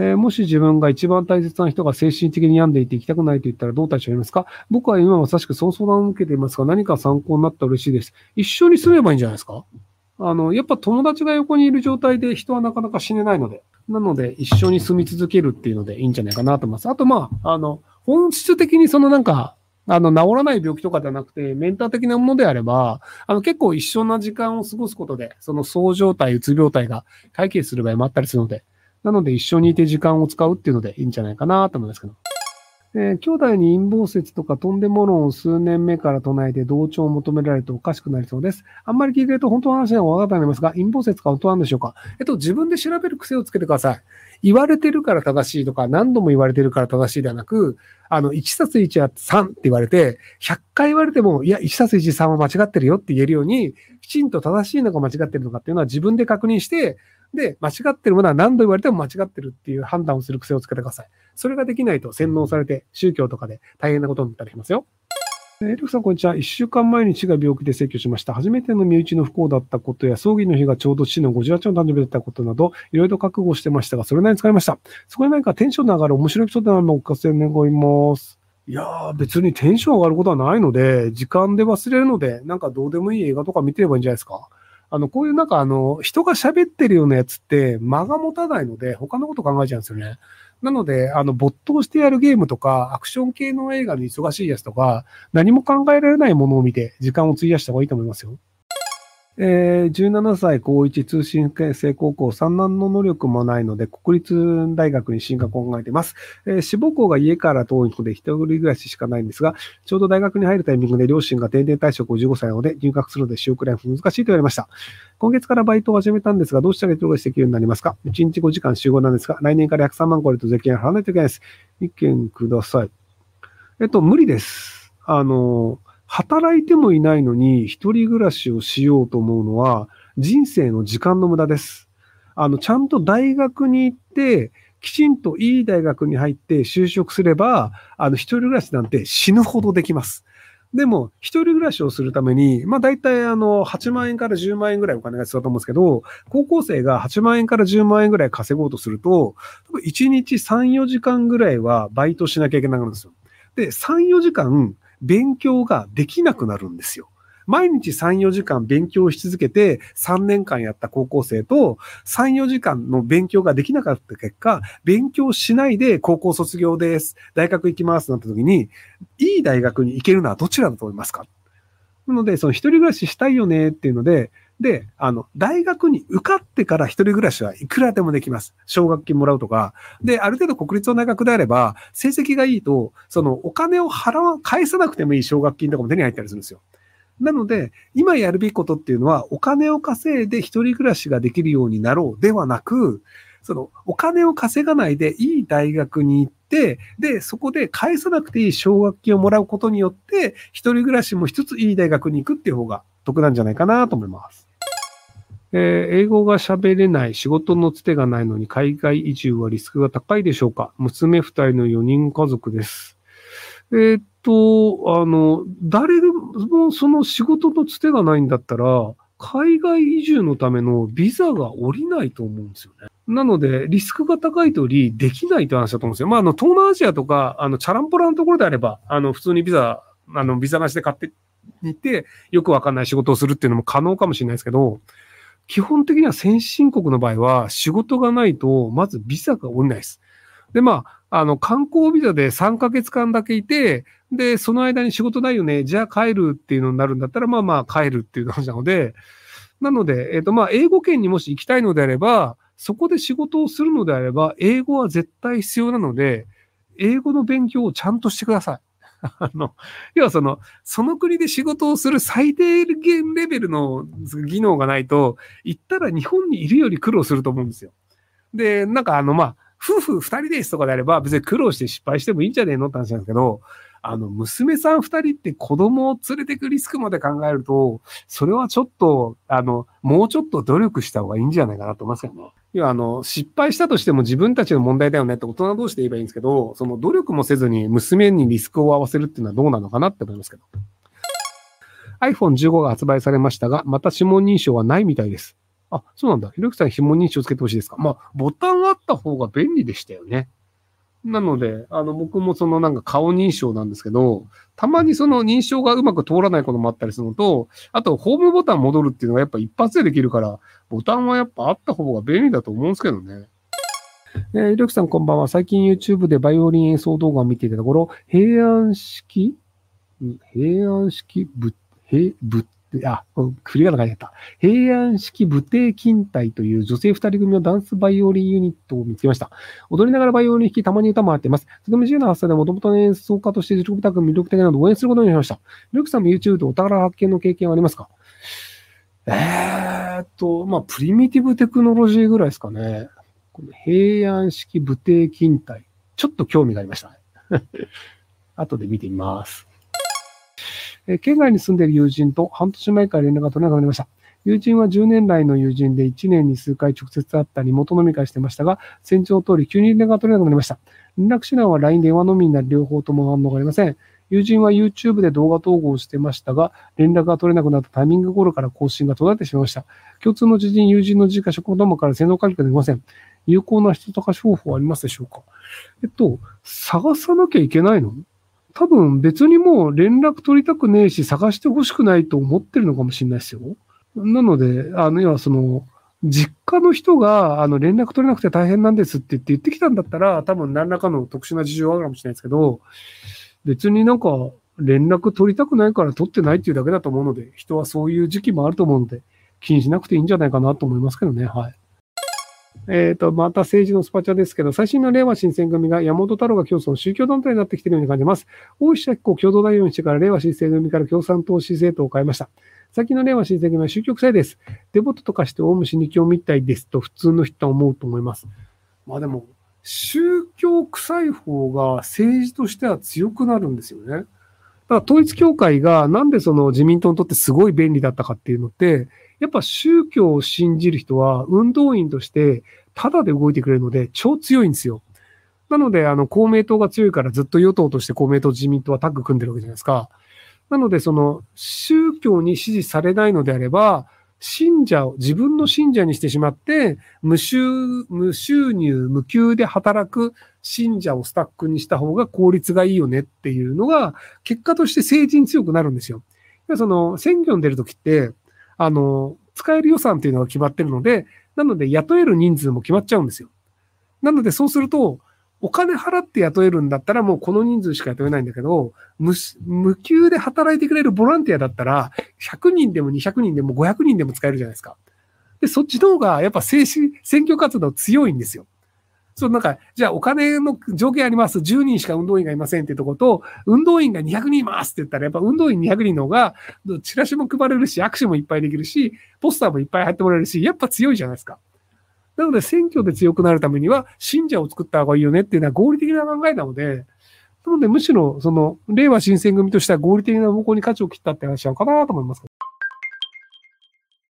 えー、もし自分が一番大切な人が精神的に病んでいて行きたくないと言ったらどう対処ありますか？僕は今まさしくその相談を受けていますが、何か参考になったら嬉しいです。一緒に住めばいいんじゃないですか？あの、やっぱ友達が横にいる状態で人はなかなか死ねないので、なので一緒に住み続けるっていうのでいいんじゃないかなと思います。あとまあ、あの、本質的にそのなんか、あの、治らない病気とかではなくて、メンター的なものであれば、あの、結構一緒な時間を過ごすことで、その躁状態、うつ病態が解決する場合もあったりするので、なので一緒にいて時間を使うっていうのでいいんじゃないかなと思いますけど。えー、兄弟に陰謀説とかとんでも論を数年目から唱えて同調を求められるとおかしくなりそうです。あんまり聞いてると本当の話は分かったと思いますが、陰謀説か本当なんでしょうか？えっと、自分で調べる癖をつけてください。言われてるから正しいとか、何度も言われてるから正しいではなく、あの、1たす1は3って言われて、100回言われても、いや、1たす1、3は間違ってるよって言えるように、きちんと正しいのか間違ってるのかっていうのは自分で確認して、で、間違ってるものは何度言われても間違ってるっていう判断をする癖をつけてください。それができないと洗脳されて、宗教とかで大変なことになったりしますよ。エリクさん、こんにちは。一週間前に父が病気で逝去しました。初めての身内の不幸だったことや、葬儀の日がちょうど父の58の誕生日だったことなど、いろいろ覚悟してましたが、それなりに使いました。そこで何かテンションの上がる面白いエピソードなのおかせ願います。いやー、別にテンション上がることはないので、時間で忘れるので、なんかどうでもいい映画とか見てればいいんじゃないですか。あの、こういうなんかあの、人が喋ってるようなやつって間が持たないので、他のこと考えちゃうんですよね。なので、あの、没頭してやるゲームとか、アクション系の映画に忙しいやつとか、何も考えられないものを見て、時間を費やした方がいいと思いますよ。えー、17歳高1通信制高校3男の能力もないので国立大学に進学を考えています。えー、志望校が家から遠いので一人暮らししかないんですが、ちょうど大学に入るタイミングで両親が定年退職を15歳なので入学するので仕送りは難しいと言われました。今月からバイトを始めたんですが、どうしたら一人暮らしできるようになりますか ?1 日5時間集合なんですが、来年から103万超えると税金払わないといけないです。意見ください。えっと、無理です。あの、働いてもいないのに一人暮らしをしようと思うのは人生の時間の無駄です。あの、ちゃんと大学に行って、きちんといい大学に入って就職すれば、あの、一人暮らしなんて死ぬほどできます。でも、一人暮らしをするために、まあ大体あの、8万円から10万円ぐらいお金が必要だと思うんですけど、高校生が8万円から10万円ぐらい稼ごうとすると、1日3、4時間ぐらいはバイトしなきゃいけなくなるんですよ。で、3、4時間、勉強ができなくなるんですよ。毎日3、4時間勉強し続けて3年間やった高校生と3、4時間の勉強ができなかった結果、勉強しないで高校卒業です。大学行きます。なった時に、いい大学に行けるのはどちらだと思いますか？なので、その一人暮らししたいよねっていうので、で、あの、大学に受かってから一人暮らしはいくらでもできます。奨学金もらうとか。で、ある程度国立の大学であれば、成績がいいと、そのお金を払わ、返さなくてもいい奨学金とかも手に入ったりするんですよ。なので、今やるべきことっていうのは、お金を稼いで一人暮らしができるようになろうではなく、その、お金を稼がないでいい大学に行って、で、そこで返さなくていい奨学金をもらうことによって、一人暮らしも一ついい大学に行くっていう方が得なんじゃないかなと思います。えー、英語が喋れない、仕事のつてがないのに海外移住はリスクが高いでしょうか？娘二人の4人家族です。えー、っと、あの、誰でもその仕事のつてがないんだったら、海外移住のためのビザが下りないと思うんですよね。なので、リスクが高いとり、り、できないという話だと思うんですよ。まあ、あの、東南アジアとか、あの、チャランポラのところであれば、あの、普通にビザ、あの、ビザなしで買ってにて、よくわかんない仕事をするっていうのも可能かもしれないですけど、基本的には先進国の場合は仕事がないと、まずビザが下りないです。で、まあ、あの、観光ビザで3ヶ月間だけいて、で、その間に仕事ないよね、じゃあ帰るっていうのになるんだったら、まあまあ帰るっていう話なので、なので、えっ、ー、と、まあ、英語圏にもし行きたいのであれば、そこで仕事をするのであれば、英語は絶対必要なので、英語の勉強をちゃんとしてください。あの、要はその、その国で仕事をする最低限レベルの技能がないと、行ったら日本にいるより苦労すると思うんですよ。で、なんかあの、まあ、夫婦二人ですとかであれば別に苦労して失敗してもいいんじゃねえのって話なんですけど、あの、娘さん二人って子供を連れてくリスクまで考えると、それはちょっと、あの、もうちょっと努力した方がいいんじゃないかなと思いますけどね。要は、あの、失敗したとしても自分たちの問題だよねって大人同士で言えばいいんですけど、その努力もせずに娘にリスクを合わせるっていうのはどうなのかなって思いますけど。iPhone15 が発売されましたが、また指紋認証はないみたいです。あ、そうなんだ。ひろゆきさん、指紋認証つけてほしいですか？まあ、ボタンあった方が便利でしたよね。なので、あの、僕もそのなんか顔認証なんですけど、たまにその認証がうまく通らないこともあったりするのと、あと、ホームボタン戻るっていうのがやっぱ一発でできるから、ボタンはやっぱあった方が便利だと思うんですけどね。えー、りょきさんこんばんは。最近 YouTube でバイオリン演奏動画を見ていたところ、平安式？平安式？ぶ、平、ぶ、あ、振り仮名書いてあった。平安式武帝勤体という女性二人組のダンスバイオリンユニットを見つけました。踊りながらバイオリン弾き、たまに歌もあっています。とても自由な発想でもともとの演奏家として実力高く魅力的なので応援することにしました。ルクさんも YouTube でお宝発見の経験はありますか？えーっと、まあ、プリミティブテクノロジーぐらいですかね。この平安式武帝勤体。ちょっと興味がありました。後で見てみます。え県外に住んでいる友人と半年前から連絡が取れなくなりました。友人は10年来の友人で1年に数回直接会ったり、元飲み会してましたが、先兆通り急に連絡が取れなくなりました。連絡手段は LINE、電話のみになり、両方とも反応がありません。友人は YouTube で動画投稿してましたが、連絡が取れなくなったタイミング頃から更新が途絶えてしまいました。共通の知人、友人の自家職場から洗脳書きができません。有効な人とか方法はありますでしょうかえっと、探さなきゃいけないの多分別にもう連絡取りたくねえし、探してほしくないと思ってるのかもしれないですよ。なので、あの、要はその、実家の人が、あの、連絡取れなくて大変なんですって言って言ってきたんだったら、多分何らかの特殊な事情があるかもしれないですけど、別になんか、連絡取りたくないから取ってないっていうだけだと思うので、人はそういう時期もあると思うので、気にしなくていいんじゃないかなと思いますけどね。はい。えっ、ー、と、また政治のスパチャですけど、最新の令和新選組が山本太郎が競争の宗教団体になってきているように感じます。大石明子共同代表にしてから令和新選組から共産党支政党を変えました。最近の令和新選組は宗教臭いです。デボットとかしてオウム真理教みたいですと普通の人は思うと思います。まあでも、宗教臭い方が政治としては強くなるんですよね。だから統一教会がなんでその自民党にとってすごい便利だったかっていうのって、やっぱ宗教を信じる人は運動員としてただで動いてくれるので超強いんですよ。なので、あの、公明党が強いからずっと与党として公明党自民党はタッグ組んでるわけじゃないですか。なので、その、宗教に支持されないのであれば、信者を自分の信者にしてしまって、無収、無収入、無給で働く信者をスタックにした方が効率がいいよねっていうのが、結果として政治に強くなるんですよ。その、選挙に出るときって、あの、使える予算っていうのが決まってるので、なので雇える人数も決まっちゃうんですよ。なのでそうすると、お金払って雇えるんだったらもうこの人数しか雇えないんだけど、無無給で働いてくれるボランティアだったら、100人でも200人でも500人でも使えるじゃないですか。で、そっちの方がやっぱ政治、選挙活動強いんですよ。そう、なんか、じゃあお金の条件あります。10人しか運動員がいませんってとこと、運動員が200人いますって言ったら、やっぱ運動員200人の方が、チラシも配れるし、握手もいっぱいできるし、ポスターもいっぱい入ってもらえるし、やっぱ強いじゃないですか。なので、選挙で強くなるためには、信者を作った方がいいよねっていうのは合理的な考えなので、なので、むしろ、その、令和新選組としては合理的な方向に価値を切ったって話なのかなと思います